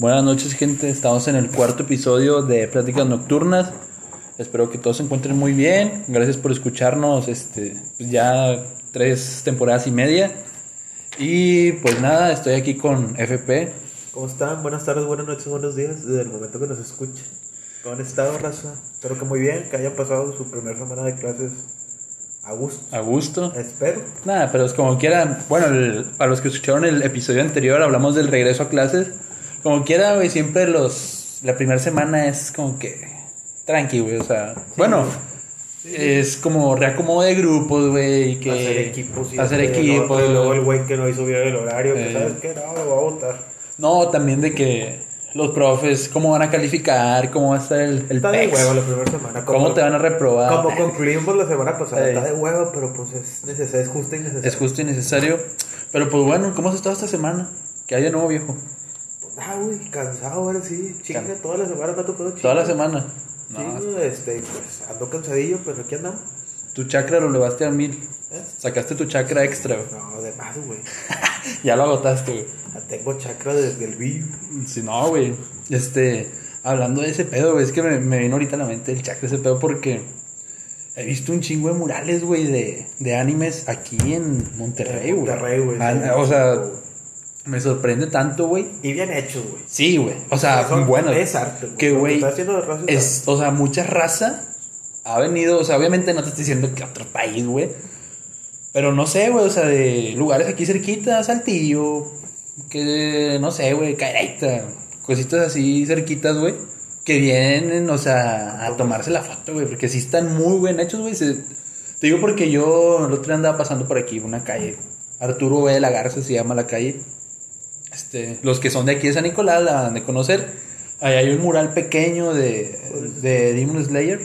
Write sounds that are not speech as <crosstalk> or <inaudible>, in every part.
Buenas noches, gente. Estamos en el cuarto episodio de Pláticas Nocturnas. Espero que todos se encuentren muy bien. Gracias por escucharnos. Este, pues ya tres temporadas y media. Y pues nada, estoy aquí con FP. ¿Cómo están? Buenas tardes, buenas noches, buenos días, desde el momento que nos escuchen. ¿Cómo han estado, raza? Espero que muy bien, que hayan pasado su primera semana de clases a gusto. A gusto. Espero. Nada, pero es como quieran. Bueno, el- para los que escucharon el episodio anterior, hablamos del regreso a clases. Como quiera, güey, siempre los. La primera semana es como que. Tranqui, güey, o sea. bueno, es como reacomodo de grupos, güey. y Que, hacer equipos y Hacer equipos. y luego el güey que no hizo bien el horario, Eh. que sabes que no, lo voy a votar. No, también de que los profes, cómo van a calificar, cómo va a estar el, el Está de PEX, huevo la primera semana. cómo te van a reprobar. Como concluimos la semana pasada, está de huevo, pero pues es necesario, es justo y necesario. Es justo y necesario. Pero pues bueno, ¿cómo has estado esta semana? Que haya nuevo viejo. Ah, güey, cansado ahora sí. Chinga, Can- toda la semana me ha tocado chinga. Toda la semana. No, Sí, este, pues ando cansadillo, pero aquí andamos. tu chakra lo elevaste a mil. ¿Eh? Sacaste tu chakra extra, güey. No, de más, güey. <laughs> Ya lo agotaste, güey. Ya Tengo chakra desde el vivo. Si no, güey. Este, hablando de ese pedo, güey, es que me, me vino ahorita a la mente el chakra ese pedo porque he visto un chingo de murales, güey, de, de animes aquí en Monterrey, güey. Monterrey, güey, Ah, sí. o sea, me sorprende tanto, güey. Y bien hechos, güey. Sí, güey. O sea, Son- bueno. es arte, güey. Que, güey, es o sea, mucha raza ha venido, o sea, obviamente no te estoy diciendo que otro país, güey. Pero no sé, güey, o sea, de lugares aquí cerquita, Saltillo, que no sé, güey, Careita, cositas así cerquitas, güey, que vienen, o sea, a tomarse la foto, güey, porque sí están muy bien hechos, güey. Te digo porque yo el otro día andaba pasando por aquí, una calle, Arturo B. de la Garza se llama la calle. Este, los que son de aquí de San Nicolás la van de conocer. Ahí hay un mural pequeño de, de Demon Slayer.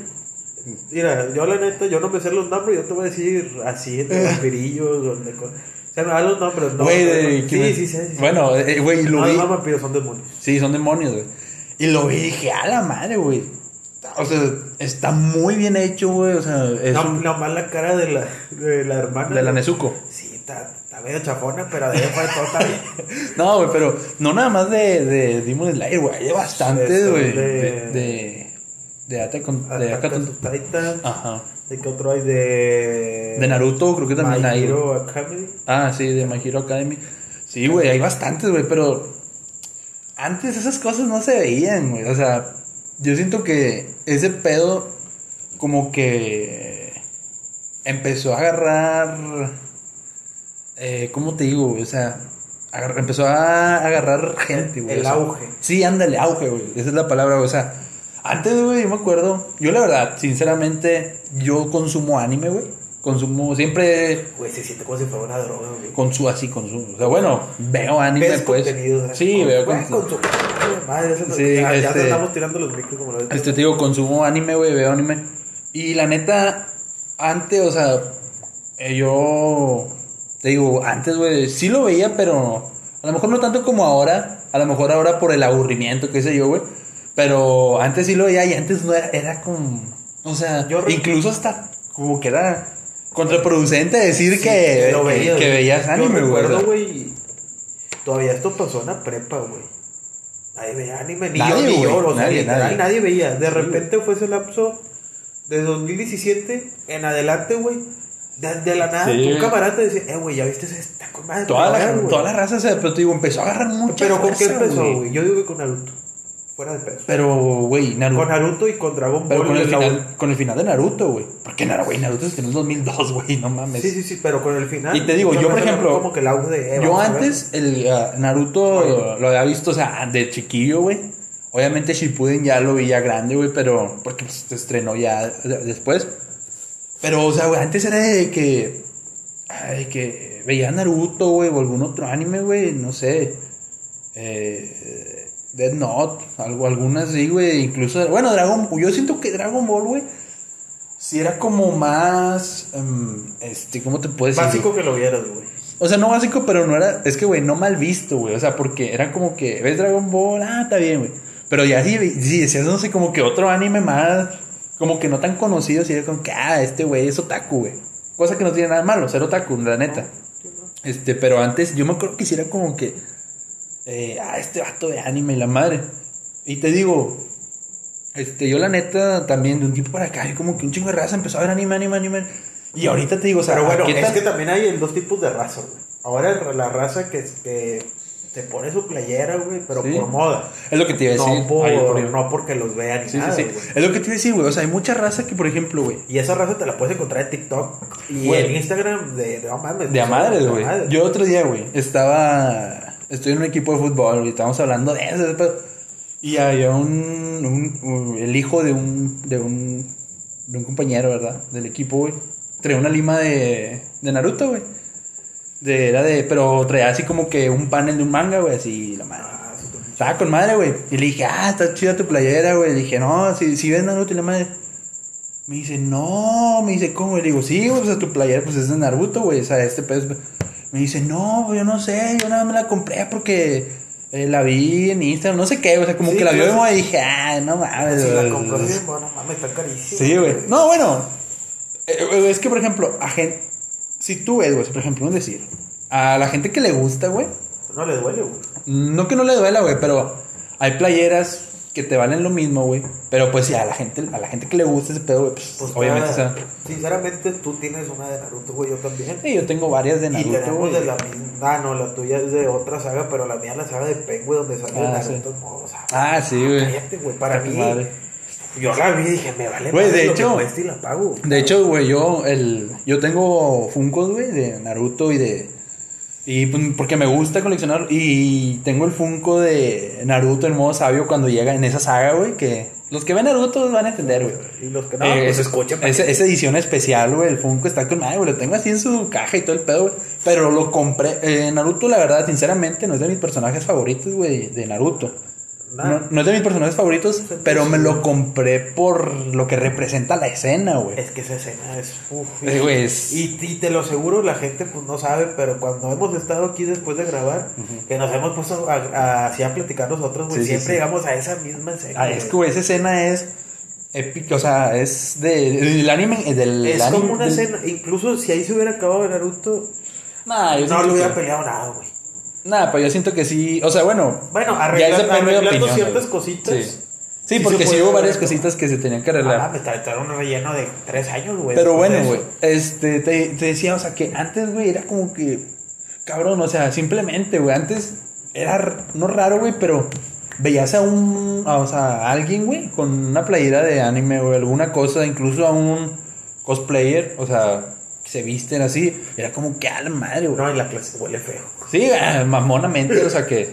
Mira, yo la neta, yo no me sé los nombres, yo te voy a decir así, de <laughs> vampirillos, donde con... Se me dan los nombres, ¿no? Güey, de- me- Sí, sí, sí. sí. Bueno, eh, güey, lo no, vi. no vampiros, son demonios. Sí, son demonios, güey. Y lo vi y dije, a la madre, güey. O sea, está muy bien hecho, güey. O sea, es No, un- la cara de la, de la hermana. de la Nezuko. Sí, está medio chafona, pero de ahí fuera todo está bien. <laughs> No, güey, pero no nada más de, de Demon Slayer, güey. Hay bastantes, güey. de- De, de, Attack on- de Attack Attack on on- Titan. Ajá. ¿De qué otro hay? De... De Naruto, creo que también My hay. Hero Academy. Ah, sí, de My Hero Academy. Sí, güey, hay bastantes, güey, pero antes esas cosas no se veían, güey. O sea, yo siento que ese pedo como que empezó a agarrar... Eh, ¿Cómo te digo? O sea, empezó a agarrar gente, güey. El sea, auge. Sí, ándale, auge, güey. Esa es la palabra, güey. O sea, antes, güey, yo me acuerdo. Yo, la verdad, sinceramente, yo consumo anime, güey. Consumo, siempre Güey, se siente como si fuera una droga, güey. consumo así, consumo. O sea, bueno, veo anime, Ves pues. contenido. Sí, Con- veo contenido. con su- Madre, eso Sí, ya, ya este- te estamos tirando los micros como lo ves. Este, te digo, consumo anime, güey, veo anime. Y la neta, antes, o sea, eh, yo. Te digo, antes, güey, sí lo veía, pero a lo mejor no tanto como ahora. A lo mejor ahora por el aburrimiento, qué sé yo, güey. Pero antes sí lo veía y antes no era, era como. O sea, Yo incluso hasta como que era contraproducente decir Sí, que, lo que- veías, que güey. veías anime, Yo güey. recuerdo, todavía esto pasó en la prepa, güey. Nadie veía anime, ni Nadie, yo, ni yo, o sea, Nadie, nadie. nadie. veía. De repente fue ese lapso de 2017 en adelante, güey. De, de la nada, Sí, un camarada te decía, eh, güey, ya viste, ese está con madre. Toda la, güey". toda la raza se pero digo, empezó a agarrar mucha Pero ¿con qué empezó, güey? Yo digo que con Naruto. Fuera de peso. Pero, güey, Naruto. Con Naruto y con Dragon Pero Ball. con el, la- final, con el final de Naruto, güey. Porque Naruto, güey, Naruto es en el 2002, güey, no mames. Sí, sí, sí, pero con el final. Y te digo, yo, por ejemplo, Como que el auge de. eh, Yo antes, el ah, Naruto Oye. lo había visto, o sea, de chiquillo, güey. Obviamente Shippuden ya lo vi ya grande, güey, pero porque pues, se estrenó ya de- después. Pero, o sea, güey, antes era de que. ay, que veía Naruto, güey, o algún otro anime, güey, no sé. Eh, Dead Note, algo, algunas sí, güey. Incluso, bueno, Dragon Yo siento que Dragon Ball, güey, sí era como más. em, este, ¿cómo te puedes decir? Básico que lo vieras, güey. O sea, no básico, pero no era. Es que, güey, no mal visto, güey. O sea, porque era como que. ¿Ves Dragon Ball? Ah, está bien, güey. Pero ya sí, sí decías, no sé, como que otro anime más. Como que no tan conocido. Sí, era como que, ah, este güey es otaku, güey. Cosa que no tiene nada de malo, ser otaku, la neta. Este, pero antes, yo me acuerdo que sí era como que. eh, ah, este vato de anime y la madre. Y te digo, este, yo la neta también de un tiempo para acá, hay como que un chingo de raza empezó a ver anime, anime, anime. Y ahorita te digo, o sea, Pero bueno, ¿qué es que también hay en dos tipos de raza, güey. Ahora la raza que, que se pone su playera, güey, pero Sí. por moda. Es lo que te iba a decir. No, por, Ay, por- no porque los vean ni Sí, nada, sí. Es lo que te iba a decir, güey. O sea, hay mucha raza que, por ejemplo, güey, Y esa raza te la puedes encontrar en TikTok y Güey. en Instagram de, de, no mames, De a madres, güey. Yo otro día, güey, estaba. Estoy en un equipo de fútbol, güey. Estábamos hablando de eso. Y había un, un- un- El hijo de un. De un. De un compañero, ¿verdad? Del equipo, güey. Traía una lima de. De Naruto, güey. De, era de. Pero traía así como que un panel de un manga, güey. Así, la madre. Ah, sí, tú- Estaba con madre, güey. Y le dije, ah, está chida tu playera, güey. Le dije, no, si, si ves Naruto y la madre. Me dice, no, me dice, ¿cómo? Y le digo, sí, güey, pues tu playera pues es de Naruto, güey. O sea, este pedo es- Me dice, no, yo no sé, yo nada más me la compré porque eh, la vi en Instagram, no sé qué, o sea, como Sí, que la vio y dije, ah, no mames. Si la güey". compró, sí, bueno, mames, está carísimo. Sí, güey. No, bueno. eh, es que, por ejemplo, a gente. Si tú ves, güey, por ejemplo, un decir. A la gente que le gusta, güey. No le duele, güey. No que no le duela, güey, pero hay playeras que te valen lo mismo, güey. Pero pues sí, a la gente, a la gente que le gusta ese pedo, güey, pues, Pues obviamente, o sea. Sinceramente, tú tienes una de Naruto, güey, yo también. Sí, yo tengo varias de y Naruto, tenemos güey. de la misma. Ah, no, la tuya es de otra saga, pero la mía es la saga de Penguin, donde sale Ah, Naruto. sí. No, o sea, Ah, sí, güey. Cállate, güey. Para Está mí. Yo la vi y dije, me vale Güey, de hecho- y la pago. De hecho, güey, yo el yo tengo Funkos, güey, de Naruto y de y pues, porque me gusta coleccionar y tengo el Funko de Naruto en modo sabio cuando llega en esa saga, güey, que los que ven Naruto van a entender, güey. Y los que no, Eh, pues esa edición especial, güey, el Funko está con madre, güey, lo tengo así en su caja y todo el pedo, güey. Pero lo compré, eh, Naruto, la verdad, sinceramente, no es de mis personajes favoritos, güey, de Naruto. No, no es de mis personajes favoritos, pero me lo compré por lo que representa la escena, güey. Es que esa escena es. Uf, güey, es- y, y te lo aseguro, la gente pues no sabe, pero cuando hemos estado aquí después de grabar, que nos hemos puesto a, a- así a platicar nosotros, güey, Sí, siempre sí. llegamos a esa misma escena. Ah, es que, güey. esa escena es épica, o sea, es de, del anime, eh, del Es anime- como una del- escena, incluso si ahí se hubiera acabado Naruto, Nah, yo no siento le hubiera peleado nada, güey. Nah, pero yo siento que sí, o sea, bueno, Bueno, ya de arreglando opinión, ciertas cositas. Sí, sí porque sí hubo varias cositas que se tenían que arreglar. Ah, me está, está un relleno de tres años, güey. Pero bueno, güey, este, te, te decía, o sea, que antes, güey, era como que, cabrón, o sea, simplemente, güey, antes era, no raro, güey, pero veías a un, a, o sea, a alguien, güey, con una playera de anime, güey, alguna cosa, incluso a un cosplayer, o sea, que se visten así, era como que a la madre, güey. No, y la clase huele feo. Sí, <laughs> mamonamente, o sea que.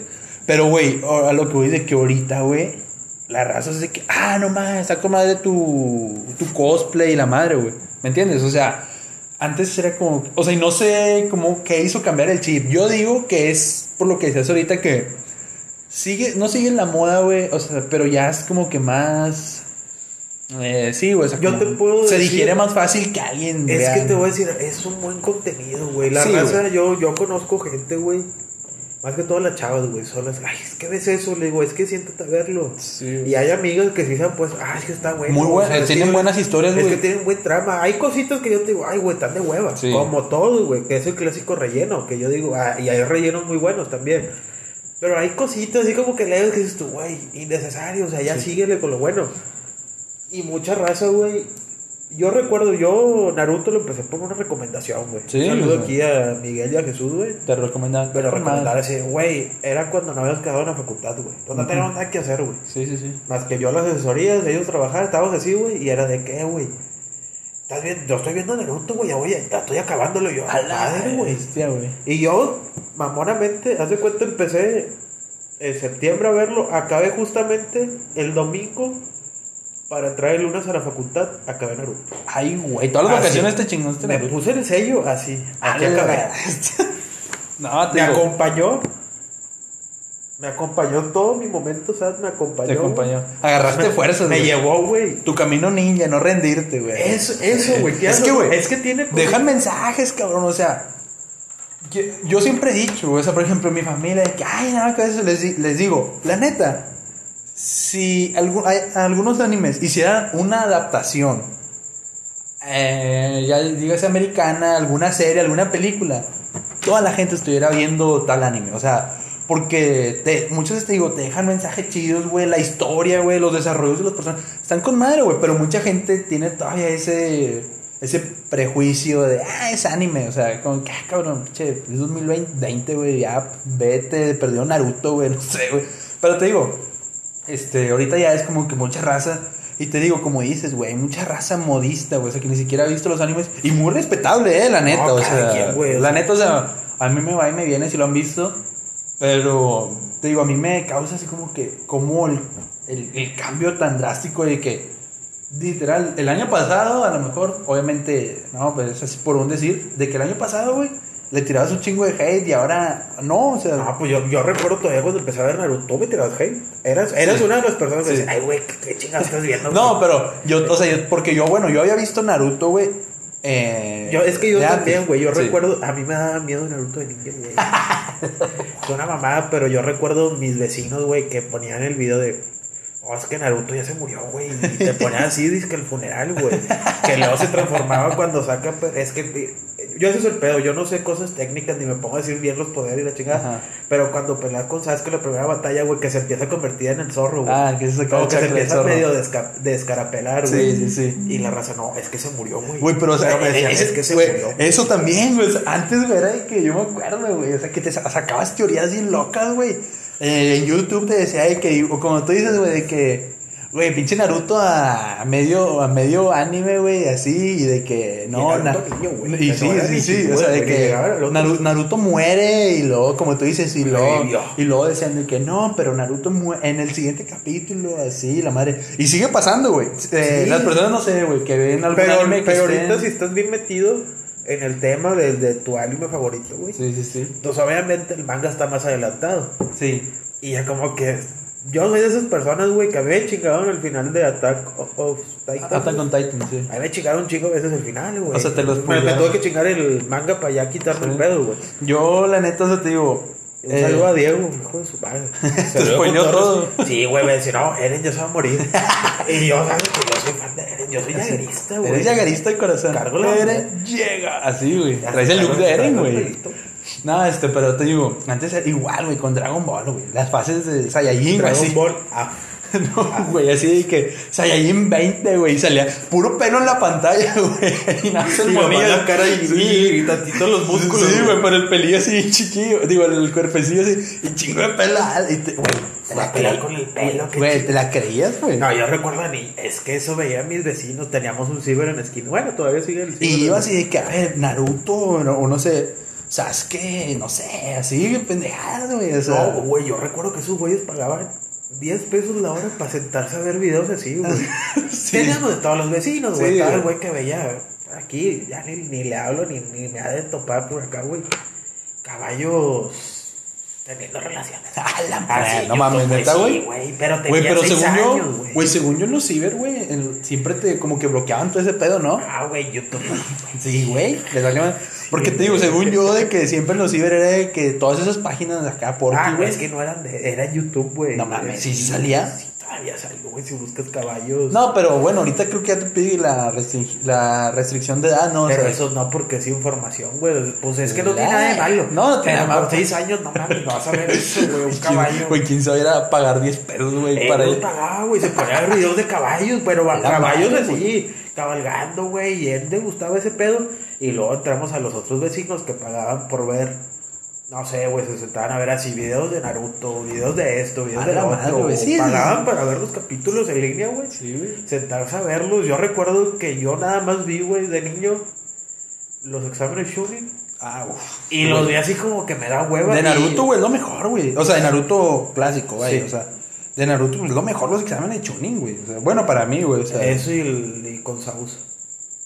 Pero, güey, a lo que voy de que ahorita, güey, la raza es de que, ah, no mames, está con madre tu, tu cosplay y la madre, güey. ¿Me entiendes? O sea, antes era como, o sea, y no sé cómo qué hizo cambiar el chip. Yo digo que es por lo que decías ahorita que sigue, no sigue en la moda, güey, o sea, pero ya es como que más. Eh, sí, güey, o sea, Yo te puedo se decir- digiere más fácil que alguien. Es que te voy a decir, es un buen contenido, güey. La Sí, raza, güey. yo, yo conozco gente, güey. Más que todas las chavas, güey. Son las, ay, es que ves eso, le digo, es que siéntate a verlo. Sí. Y hay amigas que sí saben, pues, ay, es que está bueno. Muy o buena- sea, tienen sí, buenas historias, Es güey. que tienen buen trama. Hay cositas que yo te digo, ay, güey, están de hueva. Sí. Como todos, güey, que es el clásico relleno. Que yo digo, ah, y hay rellenos muy buenos también. Pero hay cositas así como que lees que dices tú, güey, innecesario. O sea, ya síguele con lo bueno. Y mucha raza, güey. Yo recuerdo, yo Naruto lo empecé por una recomendación, güey. Sí, Saludo güey. aquí a Miguel y a Jesús, güey. Te recomendaba. Pero recomendar así, güey, era cuando no habías quedado en la facultad, güey. Pues no teníamos nada que hacer, güey. Sí, sí, sí. Más que yo las asesorías, ellos trabajar, estábamos así, güey, y era de qué, güey. Estás viendo, yo estoy viendo Naruto, güey, ya voy, ya estoy acabándolo yo. A la madre, güey. bestia, güey. Y yo, mamonamente, haz de cuenta, empecé en septiembre a verlo, acabé justamente el domingo para entrar el lunes a la facultad, acabé Naruto. Ay, güey. Todas las Así. vacaciones te chingaste Me puse el sello así, aquí A la acabé. <laughs> No, te Me digo, acompañó. Me acompañó todo mi momento, ¿sabes? Me acompañó. te acompañó. Agarraste Me- fuerzas, Me güey. llevó, güey. Tu camino ninja, no rendirte, güey. Eso, eso, güey. ¿qué Es que, güey, Es que tiene. Dejan mensajes, cabrón. O sea, yo, yo siempre he dicho, güey, o sea, por ejemplo, mi familia, que, ay, nada, que eso les, di- les digo, la neta, si algu- hay- algunos animes hicieran una adaptación, eh, ya dígase americana, alguna serie, alguna película, toda la gente estuviera viendo tal anime. O sea, Porque te, muchas veces te digo, te dejan mensajes chidos, güey, la historia, güey, los desarrollos de los personajes. Están con madre, güey, pero mucha gente tiene todavía ese, ese prejuicio de, ah, es anime. O sea, como que, ah, cabrón, che, es 2020, güey, ya vete, perdió Naruto, güey, <laughs> no sé, güey. Pero te digo, este, ahorita ya es como que mucha raza. Y te digo, como dices, güey, mucha raza modista, güey, o sea, que ni siquiera ha visto los animes. Y muy respetable, eh, la neta, No, o sea. quien, la neta, o sea, a mí me va y me viene si lo han visto. Pero, te digo, a mí me causa así como que, como el, el, el cambio tan drástico de que, literal, el año pasado, a lo mejor, obviamente, no, pues es así por un decir, de que el año pasado, güey, le tirabas un chingo de hate y ahora, no, o sea, Ah, pues yo, yo recuerdo todavía cuando empecé a ver Naruto, me tirabas hate. Eras, eras Sí. una de las personas que Sí. decían, ay, güey, ¿qué, qué chingados estás viendo? No, güey?" pero yo, o sea, yo- porque yo, bueno, yo había visto Naruto, güey. Eh, Yo, es que yo también, güey. Yo Sí. recuerdo, a mí me daba miedo Naruto de niño, güey. <laughs> Es una mamada, pero yo recuerdo mis vecinos, güey, que ponían el video de. Oh, es que Naruto ya se murió, güey. Y te ponían así, dice que el funeral, güey. Que luego se transformaba cuando saca. Es que. Eh, Yo ese es el pedo. Yo no sé cosas técnicas ni me pongo a decir bien los poderes y la chingada. Ajá. Pero cuando pelea con Sasuke la primera batalla, güey, que se empieza a convertir en el zorro, güey. Ah, que se Como que se empieza zorro. medio desca- descarapelar, güey. Sí, sí, sí. Y la raza, no, es que se murió, güey. Güey, pero o sea, me decían, ese- es que se güey, murió. eso también, güey. Antes, güey, era de que yo me acuerdo, güey. O sea, que te sa- sacabas teorías bien locas, güey. Eh, en YouTube te decía de que, o como tú dices, güey, de que, güey, pinche Naruto a medio, a medio anime, güey, así, y de que, no, Y Naruto na- niño, güey. y sí, sí, sí, o sea, de que Naruto muere y luego, como tú dices, y luego, y luego decían de que no, pero Naruto muere en el siguiente capítulo, así, la madre. Y sigue pasando, güey. Eh, Sí. Las personas, no sé, güey, que ven algún Pero, anime que pero estén- ahorita si estás bien metido en el tema de, de tu anime favorito, güey. Sí, sí, sí. Entonces obviamente el manga está más adelantado. Sí. Y ya como que... Yo soy de esas personas, güey, que a mí me chingaron el final de Attack of, of Titan. Attack on Titan, sí. A mí me chingaron veces el final, güey. O sea, te los me, me tuve que chingar el manga para ya quitarme el pedo, güey. Yo, la neta, o sea, te digo. Un eh, saludo a Diego, hijo de su padre. <laughs> Te spoileó todo. Sí, güey, me decía, no, Eren ya se va a morir. <laughs> y yo, ¿sabes que yo soy fan de Eren? Yo soy jaguerista, güey. Eres llagarista de corazón. Cargo la- Eren llega. Así, güey. Traes se el look de Eren, güey. No, este, pero te digo, antes era igual, güey, con Dragon Ball, güey. Las fases de Saiyajin, güey. Dragon así. Ball. Ah, <laughs> No, güey, así de que Saiyajin 20, güey, y salía puro pelo en la pantalla, <laughs> güey. Y nada, se nomás la cara y, Sí. y tantito los músculos. Sí, güey, pero el pelillo así chiquillo. Digo, el cuerpecillo así. Y chingo de pelo. Y te, güey, te la a pelear creí- con el pelo, Güey, ¿te la creías, güey? No, yo recuerdo ni, es que eso veía a mis vecinos, teníamos un ciber en la esquina. Bueno, todavía sigue el ciber. Y iba así de que, a ver, Naruto, o no, o no sé, Sasuke, no sé, así, pendejadas, güey. O sea, No, güey, yo recuerdo que esos güeyes pagaban 10 pesos la hora para sentarse a ver videos así, güey. <laughs> Sí. Teníamos de todos los vecinos, güey. Sí, Estaba el güey. güey que veía aquí, ya ni, ni le hablo, ni, ni me ha de topar por acá, güey. Caballos teniendo relaciones. <laughs> A la Así, madre, no mames, neta, sí, güey. güey, pero Güey, pero seis según años, yo, güey. según yo en los ciber, güey, en- siempre te como que bloqueaban todo ese pedo, ¿no? Ah, güey, YouTube. Sí, güey, les valió madre. Porque te digo, según yo, de que siempre en los ciber era de que todas esas páginas de acá, por Ah, güey, es que no eran de, era YouTube, güey. No mames, ¿sí salía? Sí, todavía salió, güey, si buscas caballos. No, pero bueno, ahorita creo que ya te pide la, restring- la restricción de edad, ¿no? O Pero sea, eso no porque es información, güey. Pues es que no tiene nada de malo. no, no tiene nada malo. seis años, no mames, no vas a ver eso, güey. Un <laughs> ¿quién- caballo. Güey, quién sabe a pagar 10 pesos, güey, Eh, para no pagaba, güey. Se ponía a ver videos de caballos, pero a caballos madre, así, cabalgando, güey. Y él le gustaba ese pedo. Y luego entramos a los otros vecinos que pagaban por ver. No sé, güey, se sentaban a ver así videos de Naruto, videos de esto, videos de la madre, otro. o sí, sí, pagaban sí. para ver los capítulos en línea, güey. Sí, güey. sentarse a verlos. Yo recuerdo que yo nada más vi, güey, de niño los exámenes Shunin. Ah, uf. Y los vi así como que me da hueva. De Naruto, güey, es lo mejor, güey. O sea, de Naruto clásico, güey. Sí. O sea, de Naruto, pues, es lo mejor los exámenes de Chunin, güey. O sea, bueno, para mí, güey. O sea, Eso y, el, y con Sausa.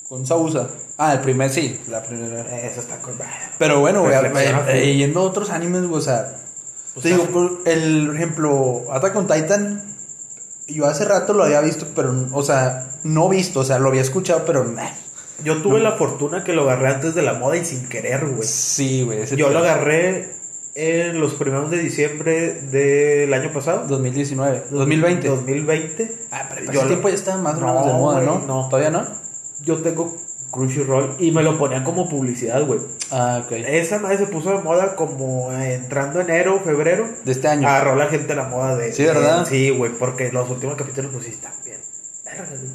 con Sausa. Ah, el primer sí, la primera. Eso está con. Pero bueno, güey, eh, eh, yendo a otros animes, güey, o sea. O te sea, digo, por el por ejemplo, Attack on Titan, yo hace rato lo había visto, pero, o sea, no visto, o sea, lo había escuchado, pero. meh. Yo tuve la fortuna que lo agarré antes de la moda y sin querer, güey. Sí, güey. Yo lo agarré en los primeros de diciembre del año pasado. 2019, 2020. 2020. Ah, pero Yo ese lo- tiempo ya estaba más o No, menos de moda, ¿no? güey, no. ¿Todavía no? Yo tengo Crunchyroll y me lo ponían como publicidad, güey. Ah, ok. Esa madre se puso de moda como entrando enero, febrero. De este año. Agarró la gente la moda de. Sí, ¿verdad? de- sí, güey, porque los últimos capítulos, pues sí, están bien.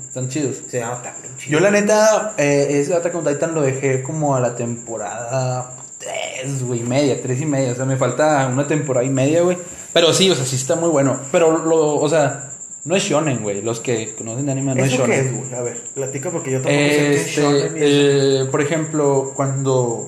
Están chidos. Se llama también chido. Yo la neta, eh, ese Attack on Titan lo dejé como a la temporada 3, güey, media, 3 y media. O sea, me falta una temporada y media, güey. Pero sí, o sea, sí está muy bueno. Pero, lo, o sea, no es shonen, güey. Los que conocen de anime no es ¿Eso qué shonen. es, güey? A ver, platica porque yo tampoco sé qué es Este, shonen eh, por ejemplo, cuando,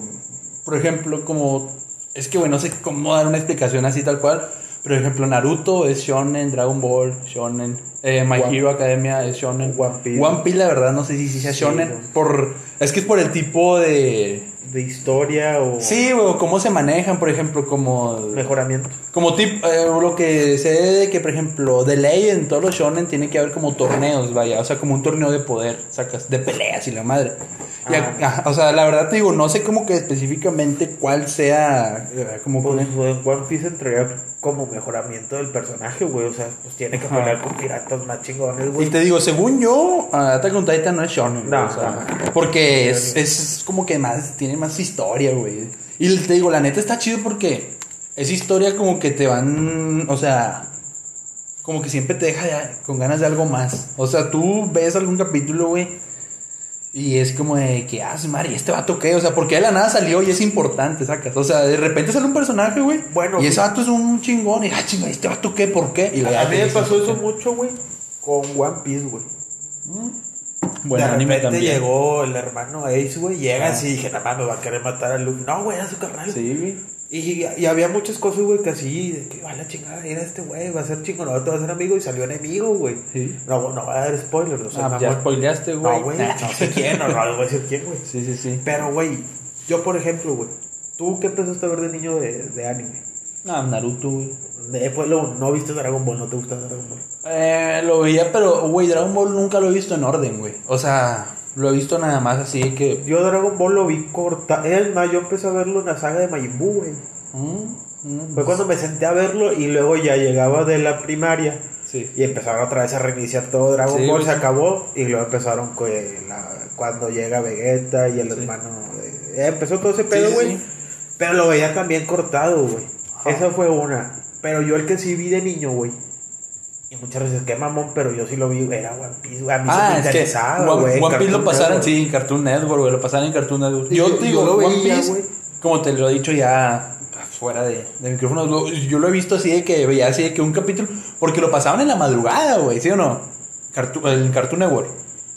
por ejemplo, como, es que, güey, no sé cómo dar una explicación así tal cual. Por ejemplo, Naruto es shonen, Dragon Ball, shonen, eh, My One- Hero Academia es shonen. One Piece. One Piece, la verdad, no sé si, si sea shonen. Por, es que es por el tipo de... De historia o Sí, o cómo se manejan, por ejemplo, como... mejoramiento. Como tip, eh, lo que sé de que, por ejemplo, de ley en todos los shonen tiene que haber como torneos, vaya, o sea, como un torneo de poder, sacas, de peleas y la madre. Y Ah. a- o sea, la verdad te digo, no sé como que específicamente cuál sea, eh, como Pues, con- en One Piece entraría como mejoramiento del personaje, güey. O sea, pues tiene que pelear con piratas más chingones, Y güey. te digo, según yo, Attack on Titan no es shonen, No, o sea, no. porque es, es como que más, tiene más historia, güey. Y te digo, la neta está chido porque es historia como que te van, o sea, como que siempre te deja con ganas de algo más. O sea, tú ves algún capítulo, güey, y es como de que, ah, ¿y este vato qué? O sea, porque de la nada salió y es importante, sacas. O sea, de repente sale un personaje, güey, Bueno, y ese vato es un chingón, y, ah, chinga, ¿y ¿este vato qué? ¿Por qué? Y la A mí me pasó eso mucho, güey, con One Piece, güey. Bueno, de anime repente también. llegó el hermano Ace, güey. Llega Ah. así y dije, nada más me va a querer matar a Luffy. No, güey, era su carnal. Sí, güey. Y, y había muchas cosas, güey, que así, de que va la chingada, era este güey, va a ser chingón, no te va a ser amigo y salió enemigo, güey. Sí. No, no va a dar spoilers, o sea, Ah, ya spoileaste, güey. No, güey, no sé quién, no, no, no voy a decir quién, güey. Sí, sí, sí. Pero, güey, yo, por ejemplo, güey, ¿tú qué empezaste a ver de niño de, de anime? Ah, Naruto, güey. De, pues, lo, no viste Dragon Ball, no te gusta Dragon Ball. Eh, lo veía, pero, güey, Dragon Ball nunca lo he visto en orden, güey. O sea, lo he visto nada más así que. Yo Dragon Ball lo vi corta. Es más, yo empecé a verlo en la saga de Majin Buu, güey. Mm, mm, Fue cuando me senté a verlo y luego ya llegaba de la primaria Sí. y empezaron otra vez a reiniciar todo Dragon Sí, Ball, se acabó y luego empezaron con la- cuando llega Vegeta y el hermano. eh, empezó todo ese pedo, güey. sí. Pero lo veía también cortado, güey. Esa fue una. Pero yo el que sí vi de niño, güey. Y muchas veces, qué mamón, pero yo sí lo vi, era One Piece, güey. A mí Ah, se me es que interesaba, güey. One Piece lo pasaron, Network. sí, en Cartoon Network, güey. Lo pasaron en Cartoon Network. Sí, yo yo- te digo, yo lo One veía, Piece, güey. como te lo he dicho ya fuera de, de micrófonos, lo- yo lo he visto así de que veía así de que un capítulo. Porque lo pasaban en la madrugada, güey, ¿sí o no? Cartoon, el Cartoon Network.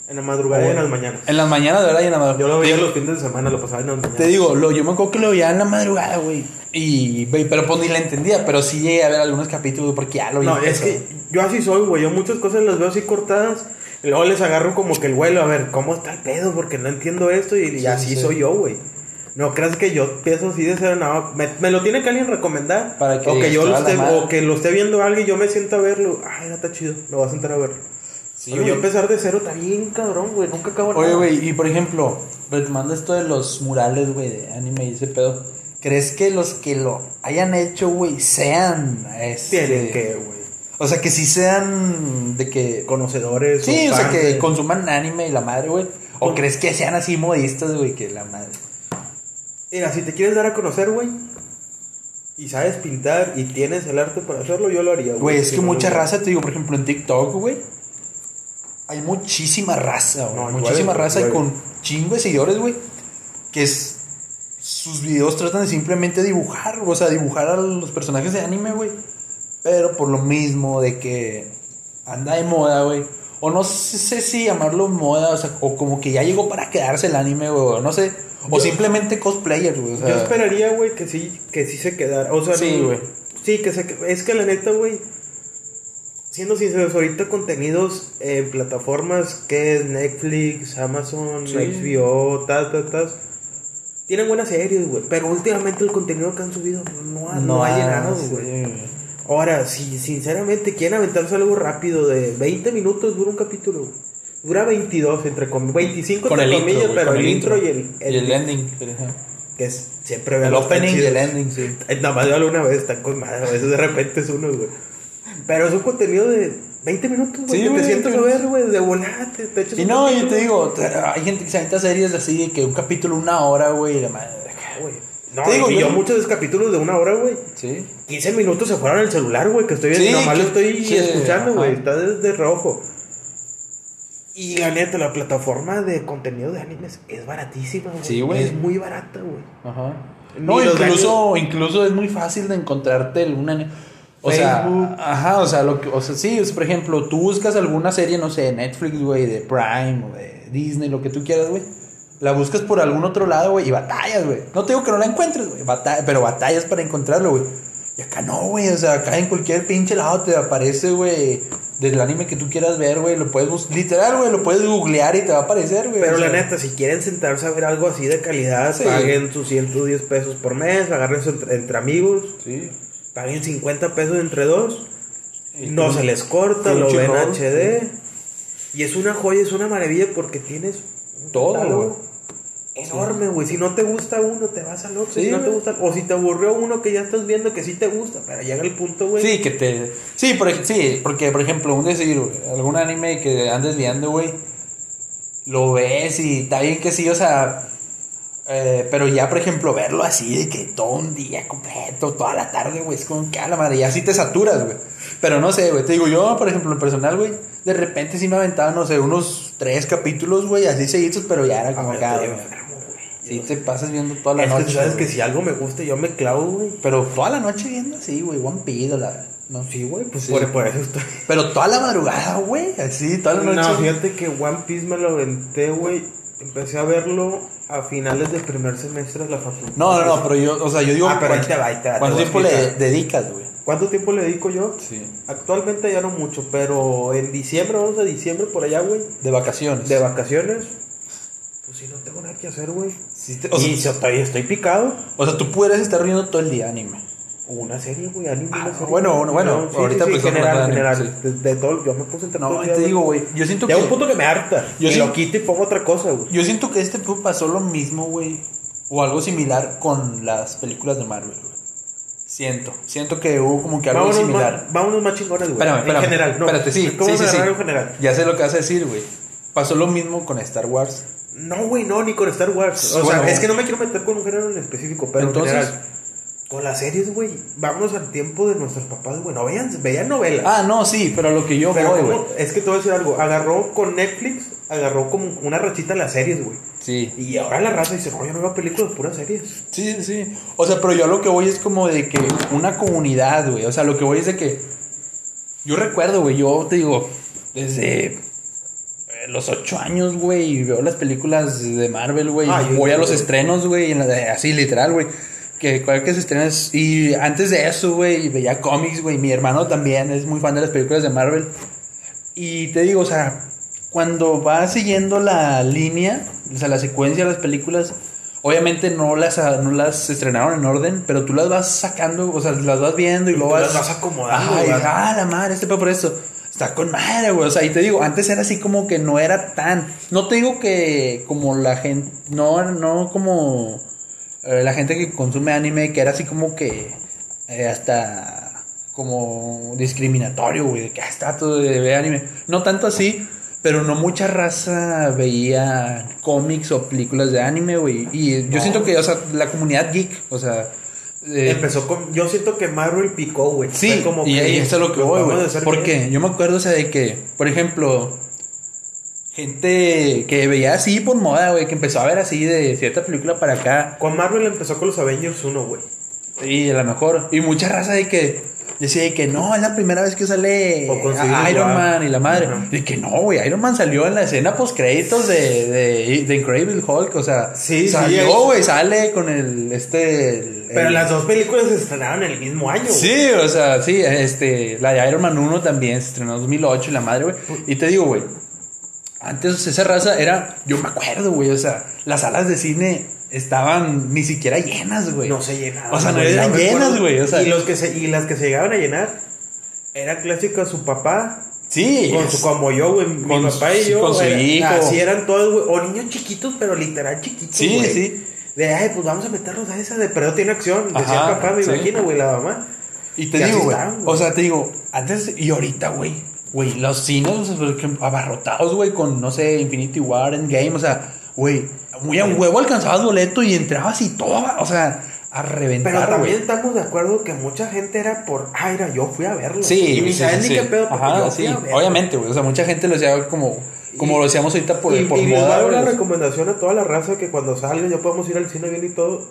En la madrugada y en las mañanas. En las mañanas, de verdad, y en la madrugada. Yo lo veía los fines de semana, lo pasaba en las mañanas. Te digo, lo, yo me acuerdo que lo veía en la madrugada, güey. Y, güey, pero pues ni la entendía, pero sí llegué a ver algunos capítulos porque ya lo vi. No, es que yo así soy, güey. Yo muchas cosas las veo así cortadas. Y luego les agarro como que el vuelo, a ver, ¿cómo está el pedo? Porque no entiendo esto. Y, y Sí, así sí. soy yo, güey. No creas que yo pienso así de ser, no. Me, me lo tiene que alguien recomendar. Para que o, que yo lo "Toda la esté, madre". o que lo esté viendo alguien y yo me siento a verlo. Ay, no está chido. Me voy a sentar a verlo. Sí, yo empezar de cero está bien cabrón, güey. Nunca acabo Oye, nada. güey, y por ejemplo, retomando esto de los murales, güey, de anime y ese pedo, ¿crees que los que lo hayan hecho, güey, sean, este, Tienen que, güey. o sea, que sí sean de que, Conocedores. sí, o sea, fans que consuman anime y la madre, güey, o Con- crees que sean así modistas, güey, que la madre? Mira, si te quieres dar a conocer, güey. Y sabes pintar y tienes el arte para hacerlo, yo lo haría, güey. Güey, es que mucha raza, te digo, por ejemplo, en TikTok, güey, hay muchísima raza, güey, No, muchísima igual, raza y con chingo de seguidores, güey, que es sus videos tratan de simplemente dibujar, o sea, dibujar a los personajes de anime, güey. Pero por lo mismo de que anda de moda, güey. O no sé si llamarlo moda, o sea, o como que ya llegó para quedarse el anime, güey, o no sé. O Yo- simplemente cosplayers, güey. O sea, Yo esperaría, güey, que sí, que sí se quedara. O sea, Sí, güey. Sí, que se Es que la neta, güey. Siendo sinceros, ahorita contenidos en plataformas que es Netflix, Amazon, Sí. HBO, tal, tal, tal. Tienen buenas series, güey. Pero últimamente el contenido que han subido no ha, no ha llegado, sí, güey. Ahora, si sinceramente quieren aventarse algo rápido de 20 minutos, dura un capítulo. Dura 22, entre com 25 Con el entre comillas, pero con el el intro y el, Y el ending. que es siempre El opening y el ending, sí. <laughs> Nada más véalo una vez, están con madre, a veces de repente es uno, güey. Pero es un contenido de 20 minutos, güey. Sí, te sientas a 20 ver, güey, de te echas Y un no, yo te digo, te- hay gente que se avienta series así de que un capítulo una hora, güey, y la madre. güey. No, Te digo, y yo- yo muchos capítulos de una hora, güey. Sí. 15 minutos se fueron al celular, güey, que estoy viendo, Sí, nomás lo estoy sí, escuchando, güey, está desde rojo. Y la neta, la plataforma de contenido de animes es baratísima, güey. Sí, güey. Es muy barata, güey. Ajá. No, incluso, incluso es muy fácil de encontrarte una... O sea, Facebook. ajá, o sea, lo que, o sea, sí, por ejemplo, tú buscas alguna serie, no sé, de Netflix, güey, de Prime o de Disney, lo que tú quieras, güey. La buscas por algún otro lado, güey, y batallas, güey. No te digo que no la encuentres, güey, bata- pero batallas para encontrarlo, güey. Y acá no, güey, o sea, acá en cualquier pinche lado te aparece, güey, del anime que tú quieras ver, güey, lo puedes buscar, literal, güey, lo puedes googlear y te va a aparecer, güey. Pero o la sea. neta, si quieren sentarse a ver algo así de calidad, Sí. paguen sus 110 pesos por mes, agarren eso entre, entre amigos, Sí. Paguen 50 pesos entre dos, no se les corta, lo ven HD. Y es una joya, es una maravilla porque tienes un Todo, güey. enorme, güey. Si no te gusta uno, te vas al otro. Sí, si no te gusta, o si te aburrió uno que ya estás viendo que sí te gusta, pero llega el punto, güey. Sí, que te. Sí, por, sí, porque, por ejemplo, un decir, algún anime que andes viendo, güey, lo ves y está bien que sí, o sea. Eh, pero ya, por ejemplo, verlo así de que todo un día completo, toda la tarde, güey, es como que a la madre, ya sí te saturas, güey. Pero no sé, güey, te digo, yo, por ejemplo, en personal, güey, de repente sí me aventaba, no sé, unos tres capítulos, güey, así seguidos, pero ya era como Ah, acá, güey. enfermo, güey. Sí, te pasas viendo toda la Es que noche. tú sabes güey. que si algo me gusta, yo me clavo, güey. Pero toda la noche viendo así, güey, One Piece, la. No, Sí, güey, pues Sí. Por, por eso estoy. Pero toda la madrugada, güey. Así, toda la noche. No, fíjate que One Piece me lo aventé, güey. Empecé a verlo a finales del primer semestre de la facultad. No, no, no, pero yo, o sea, yo digo. Ah, pero ahí ¿cuánto- te va, ahí te va, ¿Cuánto tiempo le dedicas, güey? ¿Cuánto tiempo le dedico yo? Sí. Actualmente ya no mucho, pero en diciembre, vamos a diciembre por allá, güey. De vacaciones. De vacaciones. Pues si no tengo nada que hacer, güey. Sí te- o, sea, Y si estoy, estoy picado. o sea, tú pudieras estar viendo todo el día anime. Una serie, güey, anime, Ah, serie. bueno, bueno, bueno, ahorita sí, pues, general, de general. anime, De, de todo, yo me puse entre No, te digo, güey. Yo siento que. Llega un punto que me harta. Yo sí- lo quito y pongo otra cosa, güey. Yo siento que este pu- pasó lo mismo, güey. O algo similar con las películas de Marvel, güey. Siento. Siento que hubo como que algo Vámonos similar. más, vámonos más chingones, güey. Espérame, espérame. En general, no. Espérate, sí. ¿Cómo sí, sí, sí. en general? Ya sé lo que vas a decir, güey. Pasó lo mismo con Star Wars. No, güey, no, ni con Star Wars. O Bueno. sea, es que no me quiero meter con un género en específico, pero Entonces- en general. Con las series, güey. Vámonos al tiempo de nuestros papás, güey. No veían, veían novelas. Ah, no, sí, pero lo que yo pero voy, güey. es que te voy a decir algo. Agarró con Netflix, agarró como una rachita las series, güey. Sí. Y ahora la raza dice, no, yo no veo películas, puras series. Sí, sí. O sea, pero yo lo que voy es como de que una comunidad, güey. O sea, lo que voy es de que. Yo recuerdo, güey, yo te digo, desde eh, los ocho años, güey, y veo las películas de Marvel, güey. Ah, voy a los estrenos, güey, así literal, güey. Que cualquier que se estrenas. Y antes de eso, güey, veía cómics, güey. Mi hermano también es muy fan de las películas de Marvel. Y te digo, o sea, cuando vas siguiendo la línea, o sea, la secuencia de las películas, obviamente no las, no las estrenaron en orden, pero tú las vas sacando, o sea, las vas viendo y, Y luego vas... las vas acomodando, Ay, ah, la madre, este pedo por esto. Está con madre, güey. O sea, y te digo, antes era así como que no era tan. No te digo que como la gente. No, no como eh, la gente que consume anime, que era así como que eh, hasta como discriminatorio, güey, de que ah, está todo de anime. No tanto así, pero no mucha raza veía cómics o películas de anime, güey. Y yo siento que, o sea, la comunidad geek, o sea. eh, Empezó con. Yo siento que Marvel picó, güey. Sí, como y que, ahí eso es lo que voy, güey. a hacer ¿Por bien. qué? Yo me acuerdo, o sea, de que, por ejemplo, gente que veía así por moda, güey, que empezó a ver así de cierta película para acá, Con Marvel empezó con los Avengers 1, güey. y a lo mejor, y mucha raza de que decía de que no, es la primera vez que sale Iron. Man y la madre. Ajá. Y que no, güey, Iron Man salió en la escena post créditos de, de, de Incredible Hulk, o sea, Sí, sí, salió, güey, sale con el, este... el- Pero el- las dos películas se estrenaron el mismo año. Sí, o sea, sí, este, la de Iron Man 1 también se estrenó en 2008 y la madre, güey. Y te digo, güey, antes esa raza era, yo me acuerdo, güey, o sea, las salas de cine estaban ni siquiera llenas, güey. No se llenaban. O sea, no eran llenas, güey, o sea. y, los que se, y las que se llegaban a llenar era clásica su papá. Sí, Con su, como yo, güey. Mi papá y yo. con su era- hijo. Así eran todos, güey. O niños chiquitos, pero literal chiquitos. Sí, güey. sí. De, ay, pues vamos a meternos a esa de pero tiene acción. Decía Ajá, papá, me sí. imagino, güey, la mamá. Y te Y digo, güey. o sea, te digo, antes y ahorita, güey, güey, los cines por ejemplo, abarrotados, güey, con, no sé, Infinity War, Endgame, o sea, güey, muy a huevo alcanzabas boleto y entrabas y todo, o sea, a reventar, Pero también estamos de acuerdo que mucha gente era por, ah, era, yo fui a verlo. Sí, y ni sí, saben sí, ni sí. qué pedo, Ajá, yo fui sí, a verlo. obviamente, güey, o sea, mucha gente lo decía como, como lo decíamos ahorita por, y, por y moda, güey, una los- recomendación a toda la raza que cuando salgan ya podemos ir al cine bien y todo.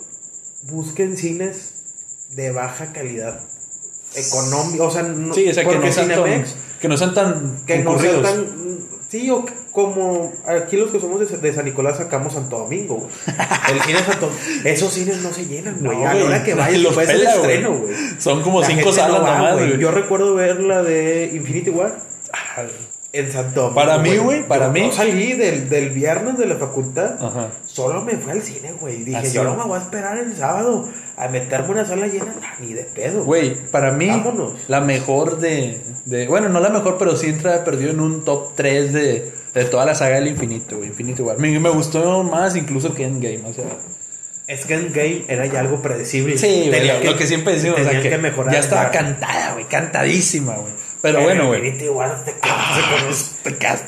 Busquen cines de baja calidad. Económico, o sea, no, Sí, o sea, que no, Cinemex, que no sean tan que no sean tan. Sí, o como aquí los que somos de, de San Nicolás sacamos Santo Domingo, güey. El cine Santo Esos cines no se llenan, güey. No, a la hora que vayas, los pues es el pela, güey. estreno, güey. Son como La cinco no salas va, nomás, güey. Yo recuerdo ver la de Infinity War Ah, en Santo Domingo. Para mí, güey, para Yo- mí- salí del, del viernes de la facultad. Ajá. Solo me fui al cine, güey. Dije, Así. yo no me voy a esperar el sábado a meterme una sala llena, nah, ni de pedo. Güey, para mí, Vámonos. la mejor de, de. Bueno, no la mejor, pero sí entra perdido en un top 3 de, de toda la saga del infinito, güey. Infinity War. Me, me gustó más incluso que Endgame, o sea. Es que en Game era ya algo predecible. Sí, güey, lo, que siempre decimos, o sea, que, mejorar. ya estaba cantada, güey, cantadísima, güey. Pero bueno, güey. Infinity War te Ah, quedaste con los- te quedas-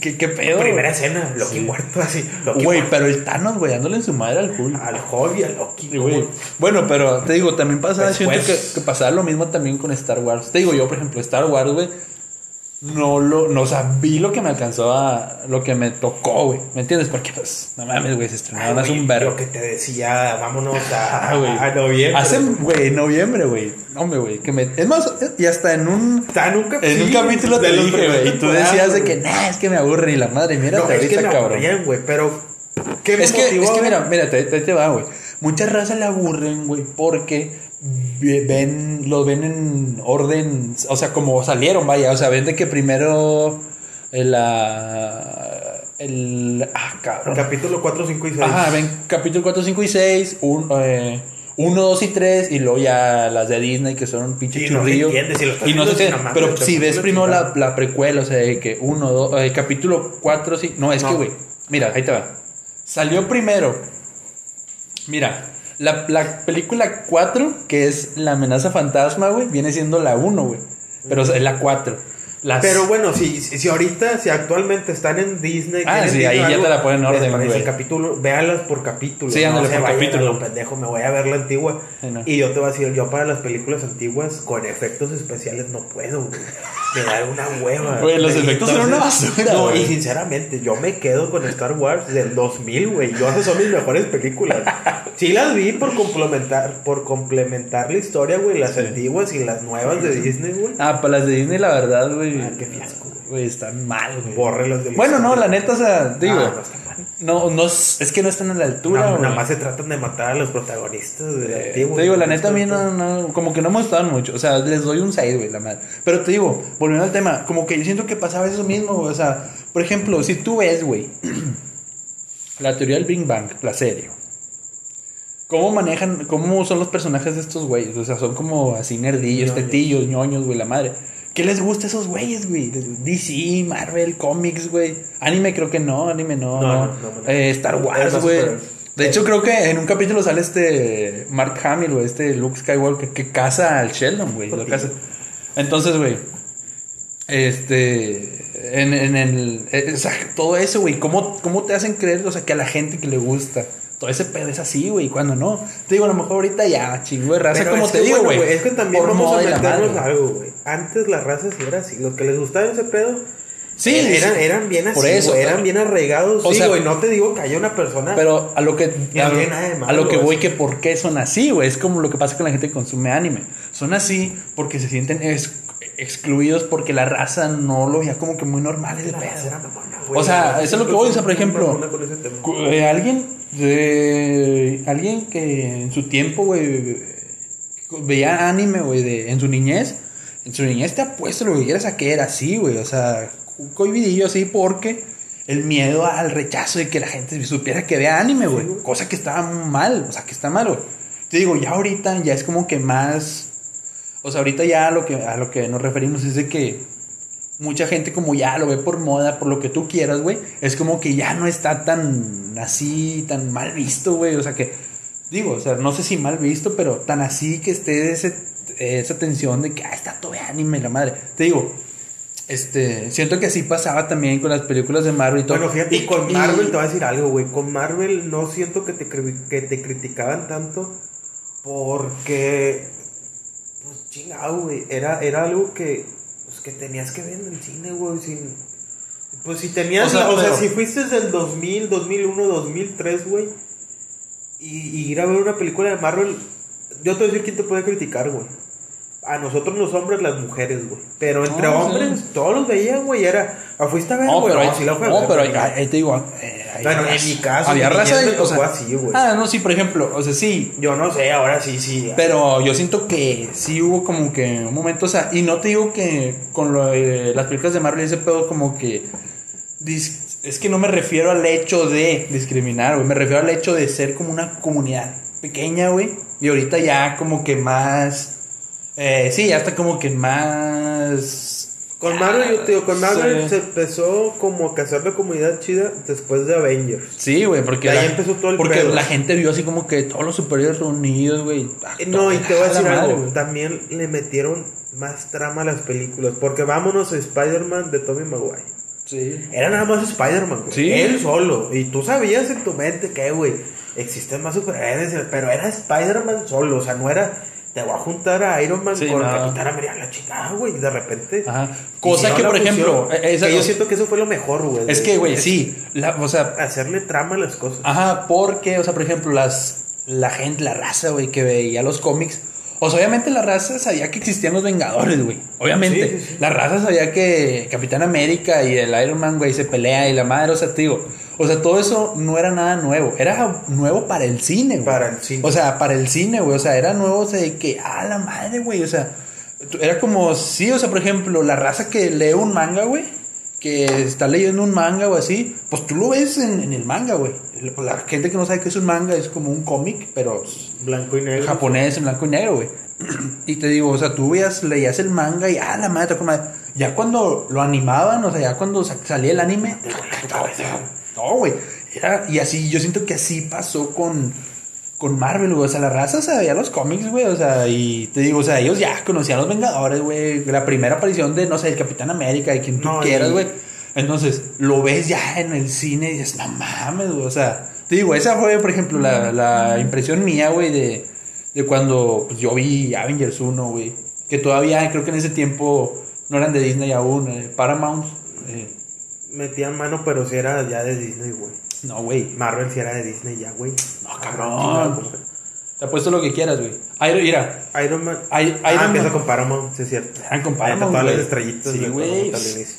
¿Qué, qué pedo? Primera escena, Loki Sí. muerto así. Loki Güey, muerto. pero el Thanos, güey, dándole en su madre al Hulk. Al hobby, a Loki. Sí, güey. Bueno, pero te digo, también pasaba, Después- siento que, que pasaba lo mismo también con Star Wars. Te digo, yo, por ejemplo, Star Wars, güey, no lo, no, o sea, vi lo que me alcanzó a, lo que me tocó, güey. ¿Me entiendes? Porque, pues, no mames, güey, se estrenaron hace güey, un verbo. Lo que te decía, vámonos a, <laughs> Ah, a noviembre. Hace, güey, noviembre, güey. Hombre, güey, que me, es más, y hasta en un, Está en un, cap- en un capítulo te dije, güey, y tú decías de que, nah, es que me aburre y la madre, mira, No, es que ahorita, me cabrón. güey, pero... ¿Qué me Es que, motivó es que a ver? mira, mira, te, te, te va, güey. Muchas razas le aburren, güey, porque ven, los ven en orden, o sea, como salieron, vaya, o sea, ven de que primero el, la, el, ah, cabrón. Capítulo 4, 5 y 6. Ajá, ven capítulo 4, 5 y 6, 1, 2 y 3, y luego ya las de Disney que son un pinche Y no churrillo. entiende, si lo y no se entiende, pero si ves primero la, la precuela, o sea, de que 1, 2, capítulo 4, sí, no, es No. que, güey, mira, ahí te va. Salió primero, mira, la, la película 4, que es La amenaza fantasma, güey, viene siendo la 1, güey, pero es la 4. Las- Pero bueno, si, si, ahorita, si actualmente están en Disney. Ah, sí, Disney ahí ya te la ponen en orden, güey. el capítulo, véalas por capítulo. Sí, ándale, se por capítulo. pendejo, me voy a ver la antigua. Sí, no. Y yo te voy a decir, yo para las películas antiguas con efectos especiales no puedo, güey. Me da una hueva. Güey, los efectos eran una basura, No, y sinceramente, yo me quedo con Star Wars del 2000, güey. Yo esas son mis mejores películas. <laughs> Sí las vi por complementar, por complementar la historia, güey. Las antiguas y las nuevas de Disney, güey. Ah, para las de Disney, la verdad, güey. Ah, qué fiasco, güey. Están mal, güey. Bórrelas de Bueno, no, la neta, o sea, digo. Ah, no. No, no, es que no están a la altura, Nada, más se tratan de matar a los protagonistas Eh, antigua. te digo, la neta a mí no, no, como que no me gustaban mucho. O sea, les doy un 6, güey, la madre. Pero te digo, volviendo al tema, como que yo siento que pasaba eso mismo, güey. O sea, por ejemplo, si tú ves, güey, <clears throat> la teoría del Big Bang, la serie. ¿Cómo manejan, cómo son los personajes de estos güeyes? O sea, son como así nerdillos, Ñoños. tetillos, ñoños, güey, la madre. ¿Qué les gusta a esos güeyes, güey? DC, Marvel, cómics, güey. Anime creo que no, anime no, No. Eh, Star Wars, güey. De hecho, creo que en un capítulo sale este Mark Hamill, güey, este Luke Skywalker, que caza al Sheldon, güey. Entonces, güey, este, en, en el, eh, o sea, todo eso, güey, ¿cómo, ¿cómo te hacen creer, o sea, que a la gente que le gusta, todo ese pedo es así, güey, cuando no? Te digo, a lo mejor ahorita ya, chingo de raza, Pero como te digo, bueno, güey. Es que también por vamos a meternos algo, güey. Antes las razas sí eran así. Los que les gustaba ese pedo. Sí, eran, sí. eran bien así, Por eso, güey, eran bien arraigados. o sí, sea, güey, no te digo que haya una persona. Pero a lo que a, de malo a lo que voy que por qué son así, güey, es como lo que pasa con la gente que consume anime. Son así porque se sienten ex- excluidos porque la raza no lo veía como que muy normal ese La raza pedo. era. O sea, eso es lo que voy, o sea, por ejemplo, eh, alguien de alguien que en su tiempo, güey, veía anime, güey, de en su niñez, en su niñez te apuesto lo que quieras a que era así, güey, o sea, cohibidillo así porque el miedo al rechazo de que la gente supiera que vea anime, güey, cosa que estaba mal, o sea, que está mal, güey. Te digo, ya ahorita ya es como que más o sea, ahorita ya a lo que a lo que nos referimos es de que mucha gente como ya lo ve por moda, por lo que tú quieras, güey, es como que ya no está tan así, tan mal visto, güey, o sea que, digo, o sea, no sé si mal visto, pero tan así que esté ese, esa tensión de que, ah, está todo de anime, la madre. Te digo, Este, siento que así pasaba también con las películas de Marvel y todo. Bueno, fíjate, y con y- Marvel te voy a decir algo, güey. Con Marvel no siento que te, que te criticaban tanto porque, pues chingado, güey. Era, era algo que, que tenías que ver en el cine, güey. Sin, pues si tenías, O sea, o sea, si fuiste del 2000, 2001, 2003, güey. Y, y ir a ver una película de Marvel, yo te voy a decir quién te puede criticar, güey. A nosotros los hombres, las mujeres, güey. Pero entre No, hombres, sí. todos los veían, güey. Era, ¿o fuiste a ver, No, güey? pero, No, sí la a no, ver, pero ahí, ahí te digo. eh, ahí- Bueno, en mi caso, había mi raza. me o sea, así, güey. Ah, no, sí, por ejemplo, o sea, sí. Yo no sé, ahora sí, sí. Pero yo siento que sí hubo como que un momento, o sea, y no te digo que con lo de las películas de Marvel y ese pedo como que dis- es que no me refiero al hecho de discriminar, güey, me refiero al hecho de ser como una comunidad pequeña, güey, y ahorita ya como que más eh, sí, ya está como que más Con Marvel, yo te digo, con Marvel Sí. se empezó como que hacer la comunidad chida después de Avengers. Sí, güey, porque De ahí la, empezó todo el porque pedo. la gente vio así como que todos los superiores reunidos, güey. Ah, Eh, No, y te voy a decir madre, algo, también le metieron más trama a las películas, porque vámonos a Spider-Man de Tommy Maguire. Sí. Era nada más Spider-Man, güey. Sí. Él solo. Y tú sabías en tu mente que, güey, existen más superhéroes, pero era Spider-Man solo. O sea, no era, te voy a juntar a Iron Man Sí, con no. Capitán América, la chingada, güey. Y de repente. Ajá. Cosa que, por ejemplo, fusión, eh, esa- que yo siento que eso fue lo mejor, güey. Es que, güey, sí. La, o sea, Hacerle trama a las cosas. Ajá, porque, o sea, por ejemplo, las la gente, la raza, güey, que veía los cómics. O sea, obviamente la raza sabía que existían los Vengadores, güey. Obviamente. Sí, sí, sí. La raza sabía que Capitán América y el Iron Man, güey, se pelea y la madre, o sea, te digo. O sea, todo eso no era nada nuevo. Era nuevo para el cine, güey. Para el cine. O sea, para el cine, güey. O sea, era nuevo, o sea, de que, ah, la madre, güey. O sea, era como, sí, o sea, por ejemplo, la raza que lee un manga, güey que está leyendo un manga o así, pues tú lo ves en, en el manga, güey. La gente que no sabe qué es un manga es como un cómic, pero Blanco y negro. japonés en blanco y negro, güey. <clears throat> Y te digo, o sea, tú veías, leías el manga y, ah, la madre, con madre. Ya cuando lo animaban, o sea, ya cuando sa- salía el anime, no, güey. Era- y así, yo siento que así pasó con, con Marvel, güey. O sea, la raza sabía los cómics, güey. O sea, y te digo, o sea, ellos ya conocían a los Vengadores, güey. La primera aparición de, no sé, el Capitán América, de quien tú No, quieras, güey. Entonces, lo ves ya en el cine y dices, no mames, güey. O sea, te digo, esa fue, por ejemplo, la, la impresión mía, güey, de, de cuando pues, yo vi Avengers 1, güey. Que todavía, creo que en ese tiempo no eran de Disney aún, eh, Paramount. eh, Metían mano, pero si era ya de Disney, güey. no, güey. Marvel si era de Disney ya, güey. No, Ah, cabrón. Te apuesto lo que quieras, güey. Iron, mira, Iron Man. Ah, Iron empieza Man. con Paramount, sí es cierto. eran con Paramount, todas las estrellitas Sí, güey.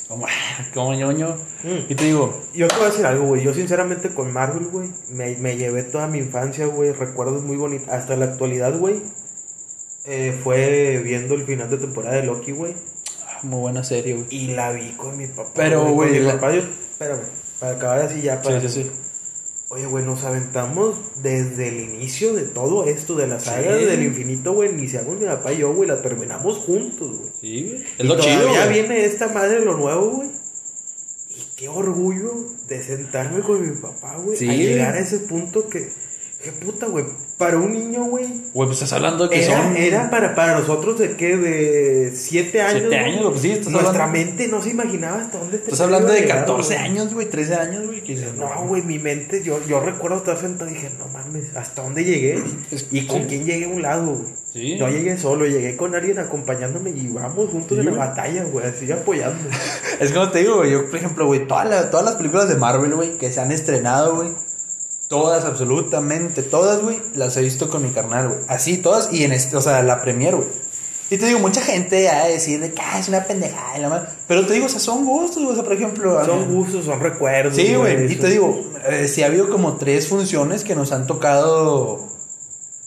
Como, <laughs> como ñoño. Mm. Y te digo, Yo te voy a decir algo, güey. Yo, sinceramente, con Marvel, güey, me, me llevé toda mi infancia, güey. Recuerdos muy bonitos. Hasta la actualidad, güey. eh, fue viendo el final de temporada de Loki, güey. Muy buena serie, güey. Y la vi con mi papá. Pero, güey, mi la- papá, yo. Espérame. Para acabar así ya. Para, Sí, sí, sí. Oye, güey, nos aventamos desde el inicio de todo esto, de la saga Sí. del infinito, güey. Iniciamos mi papá y yo, güey. La terminamos juntos, güey. Sí, güey. Es Y lo chido, güey. viene esta madre lo nuevo, güey. Y qué orgullo de sentarme con mi papá, güey. Sí, a llegar a ese punto que. Qué puta, güey. Para un niño, güey. Güey, pues estás hablando de que Era, son... era para, para nosotros de qué? De siete años. Siete güey. años, güey, pues sí, estás Nuestra hablando- mente no se imaginaba hasta dónde te Estás hablando de llegar, 14 güey. años, güey, 13 años, güey. No, güey, mi mente, yo, yo recuerdo estar sentado y dije, no mames, ¿hasta dónde llegué? Es- ¿Y con sí. quién llegué a un lado, güey? Sí. No llegué solo, llegué con alguien acompañándome y vamos juntos Sí, en la batalla, güey, así apoyando. <laughs> Es como te digo, güey, yo, por ejemplo, güey, todas las, todas las películas de Marvel, güey, que se han estrenado, güey, todas, absolutamente todas, güey, las he visto con mi carnal, güey. Así, todas, y en este, o sea, la premier, güey. Y te digo, mucha gente va a decir de que ah, es una pendejada y la madre. Pero te digo, o sea, son gustos, güey, o sea, por ejemplo. mí- Son gustos, son recuerdos. Sí, güey, y te digo, eh, sí ha habido como tres funciones que nos han tocado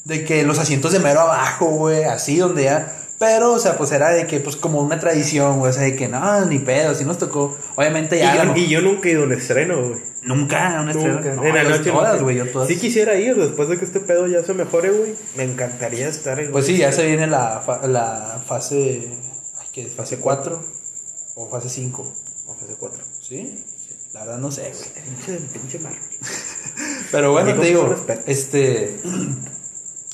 de que los asientos de mero abajo, güey, así donde ya... Pero, o sea, pues era de que, pues como una tradición, güey, o sea, de que no, ni pedo, así nos tocó. Obviamente Y ya... yo, la- y yo nunca he ido a un estreno, güey. Nunca, una estrella. Nunca. No, en la yo noche todas, güey, yo todas. Sí quisiera ir después de que este pedo ya se mejore, güey. Me encantaría estar en. Pues sí, ya se viene la, fa- la fase... Ay, ¿qué es? ¿Fase 4? ¿O fase 5? O fase 4. ¿Sí? La verdad no sé, güey. Pinche, pinche. <laughs> Pero bueno, te digo, este.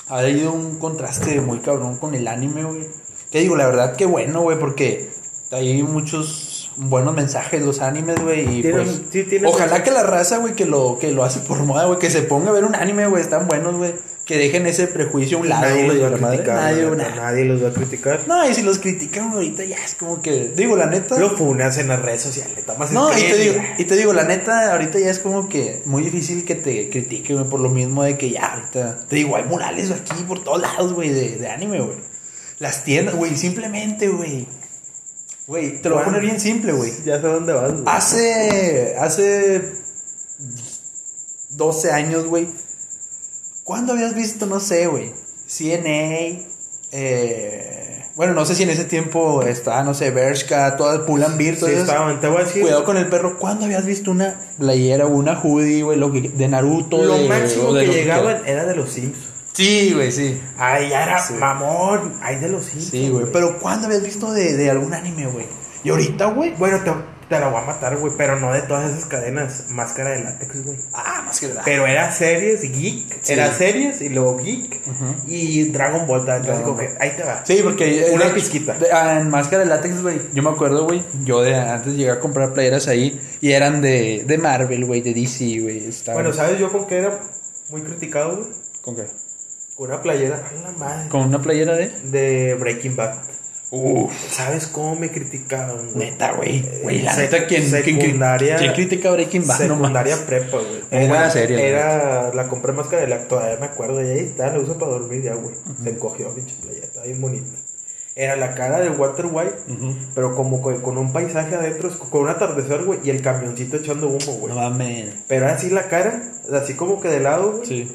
Ha habido un contraste muy cabrón con el anime, güey. Que digo, la verdad, que bueno, güey, porque hay muchos buenos mensajes los animes, güey. Y Tienen- pues, sí, ojalá que la raza, güey, que lo, que lo hace por moda, güey, que se ponga a ver un anime, güey, están buenos, güey. Que dejen ese prejuicio a un lado, Nadie los va a criticar. Nadie, neta, nadie los va a criticar. No, y si los critican ahorita ya es como que, digo, la neta. Lo funas en las redes sociales. tomas No, y te digo, y te digo, la neta, ahorita ya es como que muy difícil que te critiquen, güey, por lo mismo de que ya ahorita, te digo, hay murales aquí por todos lados, güey, de, de anime, güey. Las tiendas, güey, simplemente, güey. Güey, te lo voy a poner bien simple, güey. Ya sé dónde vas, güey. Hace, hace 12 años, güey. ¿Cuándo habías visto, no sé, güey? CNA, eh, bueno, no sé si en ese tiempo estaba, no sé, Bershka, todas Pull&Bear, Sí, todas esas- estaban, te voy a decir. Cuidado con el perro. ¿Cuándo habías visto una playera o una hoodie, güey, lo que- de Naruto? Lo de- máximo de que llegaban era de los Sims. Sí, güey, sí. Ay, ya era Sí. mamón. Ay, de los Sims. Sí, güey. Pero ¿cuándo habías visto de, de algún anime, güey? Y ahorita, güey. Bueno, te, te la voy a matar, güey. Pero no de todas esas cadenas. Máscara de látex, güey. Ah, más que nada. Pero era series geek. Sí. Era series y luego geek. Y Dragon Ball. Como que ahí te va. Sí, porque. Una de- pizquita. de- ah, en máscara de látex, güey. Yo me acuerdo, güey. Yo de antes llegué a comprar playeras ahí. Y eran de, de Marvel, güey. De DC, güey. Bueno, ¿sabes yo con qué era muy criticado, güey? ¿Con qué? Con una playera. A la madre. ¿Con una playera de.? De Breaking Bad. Uf. ¿Sabes cómo me criticaban, güey? Neta, güey. Güey, la neta, ¿quién, secundaria- quién critica Breaking Bad? Secundaria prepa, güey. Buena serie, Era, la compré más que de la todavía me acuerdo. Y ahí está, la uso para dormir ya, güey. Se encogió, pinche playa, está bien bonita. Era la cara de Walter White, pero como con, con un paisaje adentro, con un atardecer, güey, y el camioncito echando humo, güey. No mames. Pero así la cara, así como que de lado, güey. Sí.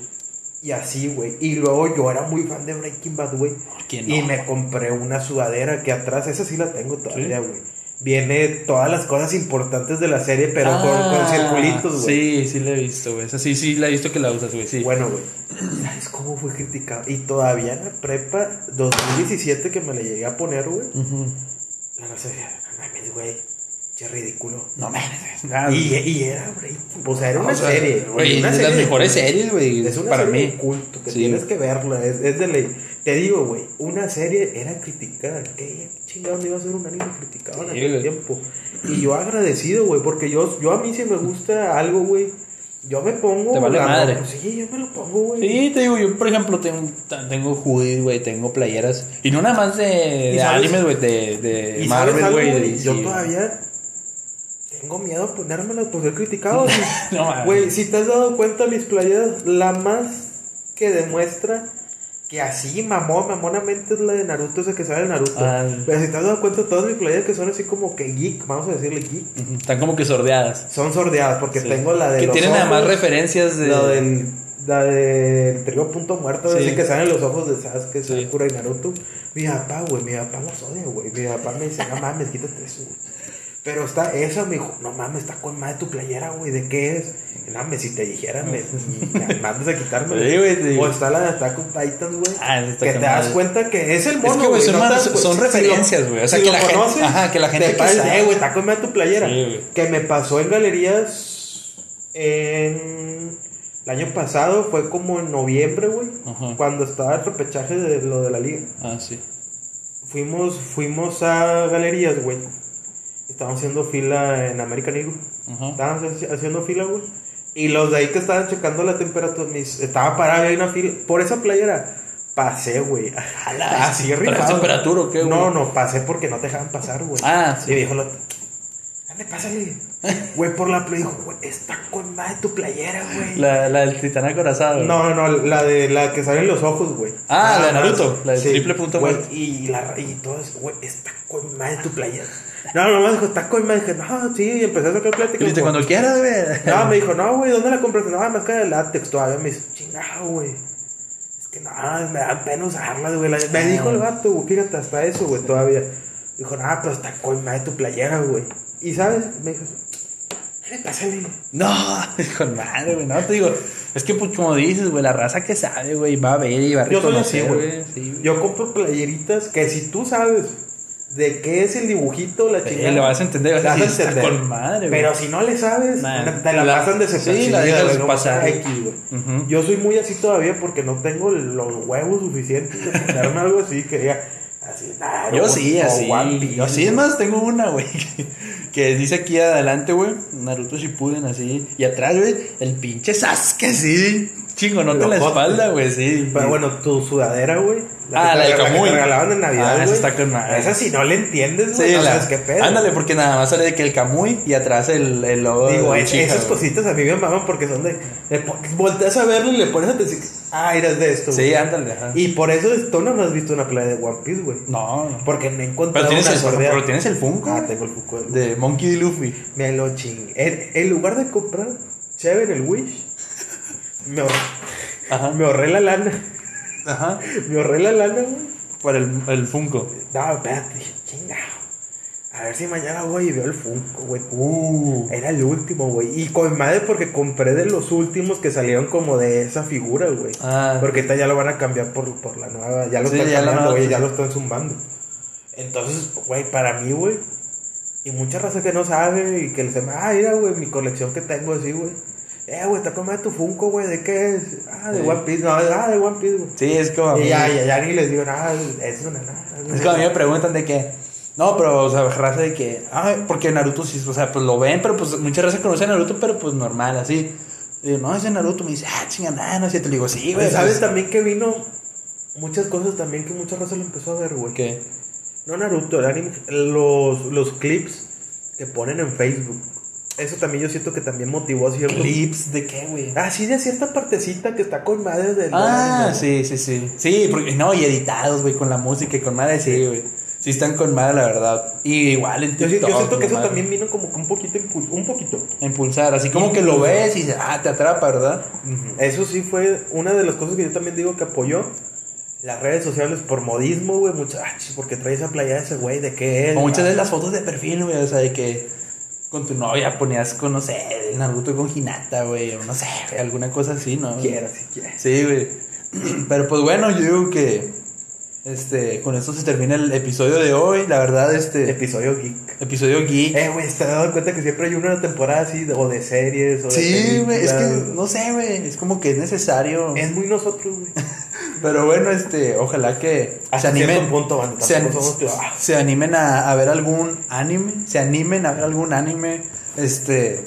Y así, güey. Y luego yo era muy fan de Breaking Bad, güey. quién Y no? me compré una sudadera que atrás, esa sí la tengo todavía, ¿Sí? güey. Viene todas las cosas importantes de la serie, pero con, Ah, con circulitos, güey. Sí, sí la he visto, güey. Esa sí, sí la he visto que la usas, güey. Sí. Bueno, güey. ¿Sabes cómo fue criticado? Y todavía en la prepa 2017 que me le llegué a poner, güey. Ujú. La raza decía, no mames, güey. Qué ridículo. No <laughs> mames. Y, y era, güey. O sea, era O una sea, serie. Güey, una es de serie las de mejores culto. series, güey. Es una Para serie mí. de culto que Sí, tienes que verla. Es, es de ley. Te digo, güey, una serie era criticada. ¿Qué chingados iba a ser un anime criticado en Sí, aquel güey. tiempo? Y yo agradecido, güey, porque yo, yo a mí si me gusta algo, güey, yo me pongo. Te vale la madre. ropa. Sí, yo me lo pongo, güey. Sí, te digo, yo por ejemplo tengo, tengo hoodies, güey, tengo playeras. Y no nada más de, ¿Y de animes, güey, de, de ¿Y sabes Marvel, güey. de Yo güey. todavía tengo miedo a ponérmelas por ser criticado. <laughs> güey. No si te has dado cuenta, mis playeras, la más que demuestra que así mamón, mamonamente es la de Naruto, esa que sale de Naruto. Ah. Pero si te has dado cuenta, todas mis playeras que son así como que geek, vamos a decirle geek, Están como que sordeadas. son sordeadas, porque Sí. tengo la de Que los tienen nada más ojos, referencias de. La del. La trío punto muerto, Sí. así que salen los ojos de Sasuke, Sí. Sakura y Naruto. Mi papá, güey, mi papá las odia, güey. Mi papá me dice, no mames, quítate eso, güey. Pero está esa, me dijo, no mames, está con más de tu playera, güey, ¿de qué es? Y, No mames, si te dijeran, me, me mandas a quitarme. <laughs> Sí, güey, digo. O está la de Attack on Titan, güey. Ah, que te das madre. cuenta que es el mono, Es que, güey, son no más- si referencias, güey. O sea, si que la gente- conoces, ajá, que la gente te que sabe. güey, está con madre tu playera. Sí, que me pasó en galerías en... El año pasado fue como en noviembre, güey. Ajá. Cuando estaba el repechaje de lo de la liga. Ah, sí. Fuimos, fuimos a galerías, güey. Estábamos haciendo fila en American Eagle. Estábamos haci- haciendo fila, güey. Y los de ahí que estaban checando la temperatura, mis, estaba parado ahí una fila. Por esa playera, pasé, güey. <laughs> Así ¿traes rifado. temperatura o qué, güey? No, no, pasé porque no te dejaban pasar, güey. Ah, Y sí. dijo, dale, pásale. Güey, por la playa, dijo, güey, está con madre tu playera, güey. La, la del titán acorazado. No, no, no, la de la que salen los ojos, güey. Ah, la de Naruto, la de triple punto güey. Y, la, y todo eso, güey, está con madre tu playera. No, no, no, dijo, está con madre. Dije, no, sí, y empecé a sacar plática. Dice, cuando quieras, güey. No, me dijo, no, güey, ¿dónde la compraste? No, más que de látex todavía. Me dice, chingado, güey. Es que no, me da pena usarla, güey. La- Me dijo el vato, güey, fíjate, hasta eso, güey, todavía. Dijo, no, pero está con madre tu playera, güey. Y, ¿sabes? Me dijo, pásale. No, <laughs> con madre, güey. No, te digo. Es que, pues, como dices, güey, la raza que sabe, güey, va a ver y va a Yo soy así, reconocer, güey. Sí. Yo compro playeritas que si tú sabes de qué es el dibujito, la Sí, chingada. le vas a entender, vas a está con madre, güey. Pero si no le sabes, te la, la- pasan de sí, la dejas pasar. Güey. Ujú. Yo soy muy así todavía porque no tengo los huevos suficientes de ponerme algo así que diga, así, Claro, Yo sí, así. One Piece, Yo sí, es más, tengo una, güey. Que, dice aquí adelante, güey. Naruto Shippuden, así. Y atrás, güey, el pinche Sasuke, así. Chingonote en la Locote. espalda, güey, sí. Pero bueno, tu sudadera, güey. Ah, la de te- que Kamui. te regalaban en Navidad, Ah, esa está con madre. Esa si no le entiendes, güey. Sí, no la- sabes qué pedo. Ándale, porque nada más sale de que el Kamui y atrás el, el logo Digo, de es- Uchiha, esas cositas a mí me maman porque son de. le volteas a verlo y le pones atención. Ah, eres de esto. Sí, ándale, ajá. Y por eso es- tú no has visto una playa de One Piece, güey. No, no. Porque me he Pero encontrado tienes, una el, pero tienes el Funko Ah, tengo el Funko. de Monkey D. Luffy. Me lo chingué. En, en lugar de comprar chévere el Wish, me ahorré, Ajá. me ahorré la lana. Ajá. Me ahorré la lana, güey. Para el, el Funko. No, espérate, dije, chingado. A ver si mañana voy y veo el Funko, güey. Uh. Era el último, güey. Y con madre porque compré de los últimos que salieron como de esa figura, güey. Ah. Porque ahorita ya lo van a cambiar por, por la nueva. Ya lo Sí, están ya cambiando, güey. Ya lo están zumbando. Entonces, güey, para mí, güey. Y mucha raza que no sabe y que le dice, ah, mira, güey, mi colección que tengo así, güey. Eh, güey, te comes tu Funko, güey, ¿de qué es? Ah, de Sí. One Piece. No, ah, de One Piece, güey. Sí, es como. a Y ya, ya, ya ni les digo nada, es una nada. güey. Es como a mí me preguntan de que. No, pero, o sea, raza de que. Ah, porque Naruto sí, o sea, pues lo ven, pero pues mucha raza conoce a Naruto, pero pues normal, así. Y digo, no, ese Naruto me dice, ah, chinga, nada, no sé. Te digo, sí, güey. ¿Sabes pues, también que vino? Muchas cosas también que mucha raza lo empezó a ver, güey. ¿Qué? No Naruto, el anime, los, los clips que ponen en Facebook. Eso también yo siento que también motivó a cierto. ¿Clips de qué, güey? Ah, sí, de cierta partecita que está con madre del Ah, sí, sí, sí. Sí, porque no, y editados, güey, con la música y con madre, sí, güey. Sí están con madre, la verdad. Y igual en Yo, sí- yo TikTok, siento que eso madre. también vino como que un poquito un poquito. Impulsar, así como que lo ves y ah, te atrapa, ¿verdad? Eso sí fue una de las cosas que yo también digo que apoyó. Las redes sociales por modismo, güey. Muchas, ah, porque trae esa playa de ese güey, ¿de qué es? O muchas Ah, de las fotos de perfil, güey, o sea, de que con tu novia ponías con, no sé, Naruto con Hinata, güey, o no sé, alguna cosa así, ¿no? Quiera, si quieres. Sí, güey. <clears throat> Pero pues bueno, yo digo que este con esto se termina el episodio de hoy, la verdad, este Episodio geek. episodio geek. Eh, güey, ¿te has dado cuenta que siempre hay una temporada así, de- o de series, o de Sí, güey, es que no sé, güey, es como que es necesario. Es muy nosotros, güey. <laughs> Pero bueno, este, ojalá que Hasta se animen, punto, se, animen a, a ver algún anime, se animen a ver algún anime, este,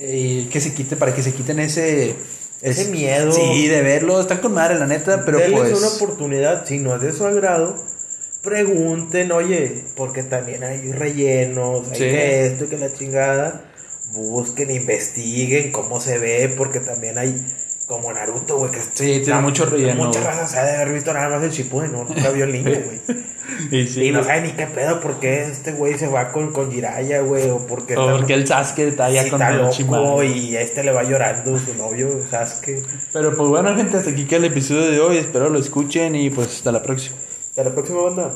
y que se quite, para que se quiten ese, Ese miedo. Sí, de verlo, están con madre, la neta, pero Denles pues. una oportunidad, si no es de su agrado, pregunten, oye, porque también hay rellenos, hay Sí. que esto y que la chingada. Busquen, investiguen cómo se ve, porque también hay como Naruto, güey, que Sí, tiene mucho relleno, Muchas güey. razas se ha de haber visto nada más el Shippuden, ¿no? Nunca vio el <laughs> niño, güey. Y sí, y no sabe ni qué pedo, por qué este güey se va con, con Jiraiya, güey, o porque O porque el Sasuke está ya sí con está el loco y este le va llorando su novio, Sasuke. Pero pues bueno, gente, hasta aquí queda el episodio de hoy. Espero lo escuchen y pues hasta la próxima. Hasta la próxima banda.